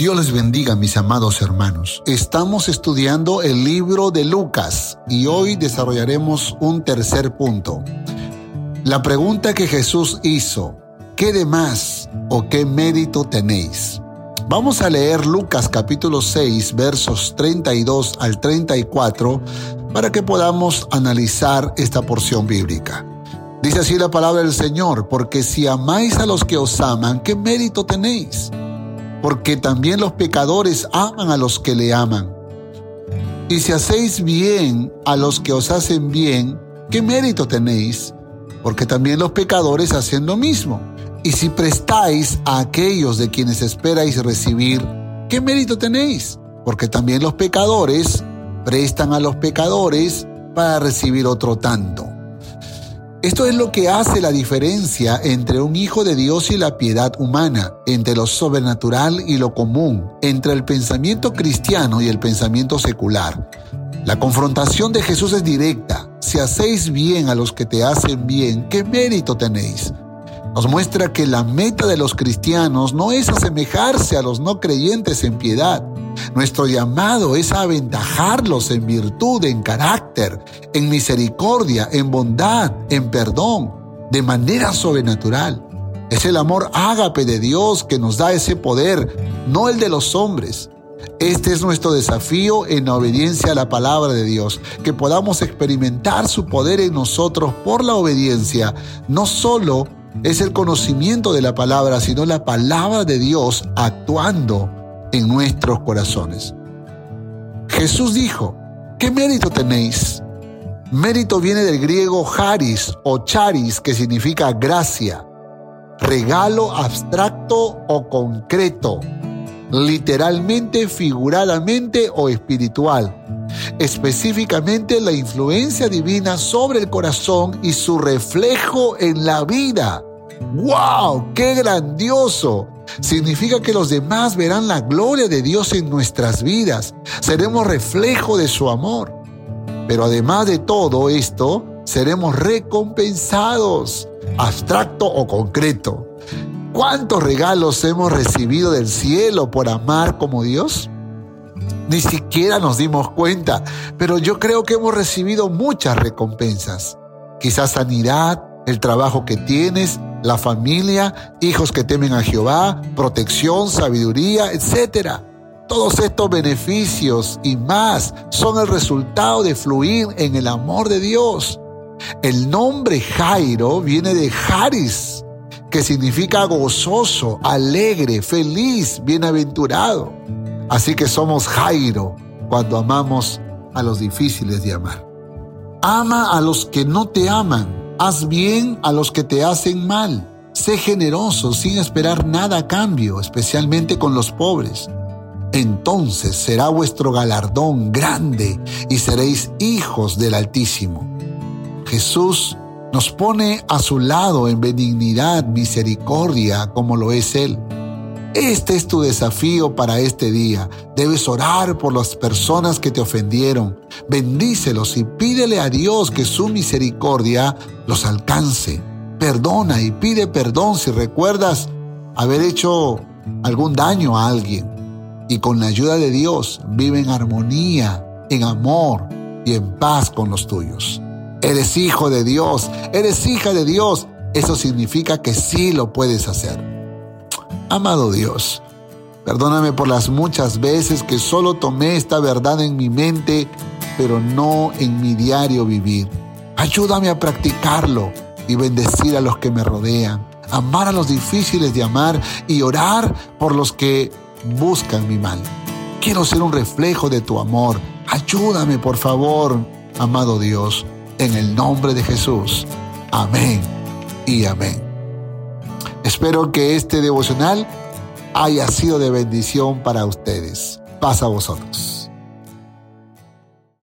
Dios les bendiga, mis amados hermanos. Estamos estudiando el libro de Lucas y hoy desarrollaremos un tercer punto. La pregunta que Jesús hizo, ¿qué de más o qué mérito tenéis? Vamos a leer Lucas capítulo 6 versos 32 al 34 para que podamos analizar esta porción bíblica. Dice así la palabra del Señor, porque si amáis a los que os aman, ¿qué mérito tenéis? Porque también los pecadores aman a los que le aman. Y si hacéis bien a los que os hacen bien, ¿qué mérito tenéis? Porque también los pecadores hacen lo mismo. Y si prestáis a aquellos de quienes esperáis recibir, ¿qué mérito tenéis? Porque también los pecadores prestan a los pecadores para recibir otro tanto. Esto es lo que hace la diferencia entre un hijo de Dios y la piedad humana, entre lo sobrenatural y lo común, entre el pensamiento cristiano y el pensamiento secular. La confrontación de Jesús es directa. Si hacéis bien a los que te hacen bien, ¿qué mérito tenéis? Nos muestra que la meta de los cristianos no es asemejarse a los no creyentes en piedad, nuestro llamado es aventajarlos en virtud, en carácter, en misericordia, en bondad, en perdón, de manera sobrenatural. Es el amor ágape de Dios que nos da ese poder, no el de los hombres. Este es nuestro desafío en obediencia a la palabra de Dios, que podamos experimentar su poder en nosotros por la obediencia. No solo es el conocimiento de la palabra, sino la palabra de Dios actuando en nuestros corazones. Jesús dijo, ¿qué mérito tenéis? Mérito viene del griego charis o charis, que significa gracia, regalo abstracto o concreto, literalmente, figuradamente o espiritual. Específicamente la influencia divina sobre el corazón y su reflejo en la vida. ¡Wow! ¡Qué grandioso! Significa que los demás verán la gloria de Dios en nuestras vidas. Seremos reflejo de su amor. Pero además de todo esto, seremos recompensados, abstracto o concreto. ¿Cuántos regalos hemos recibido del cielo por amar como Dios? Ni siquiera nos dimos cuenta, pero yo creo que hemos recibido muchas recompensas. Quizás sanidad, el trabajo que tienes, la familia, hijos que temen a Jehová, protección, sabiduría, etc. Todos estos beneficios y más son el resultado de fluir en el amor de Dios. El nombre Jairo viene de Jaris, que significa gozoso, alegre, feliz, bienaventurado. Así que somos Jairo cuando amamos a los difíciles de amar. Ama a los que no te aman Haz bien a los que te hacen mal. Sé generoso sin esperar nada a cambio, especialmente con los pobres. Entonces será vuestro galardón grande y seréis hijos del Altísimo. Jesús nos pone a su lado en benignidad, misericordia, como lo es Él. Este es tu desafío para este día. Debes orar por las personas que te ofendieron. Bendícelos y pídele a Dios que su misericordia los alcance. Perdona y pide perdón si recuerdas haber hecho algún daño a alguien. Y con la ayuda de Dios vive en armonía, en amor y en paz con los tuyos. Eres hijo de Dios, eres hija de Dios. Eso significa que sí lo puedes hacer. Amado Dios, perdóname por las muchas veces que solo tomé esta verdad en mi mente, pero no en mi diario vivir. Ayúdame a practicarlo y bendecir a los que me rodean, amar a los difíciles de amar y orar por los que buscan mi mal. Quiero ser un reflejo de tu amor. Ayúdame, por favor, amado Dios, en el nombre de Jesús. Amén y amén. Espero que este devocional haya sido de bendición para ustedes. Pasa a vosotros.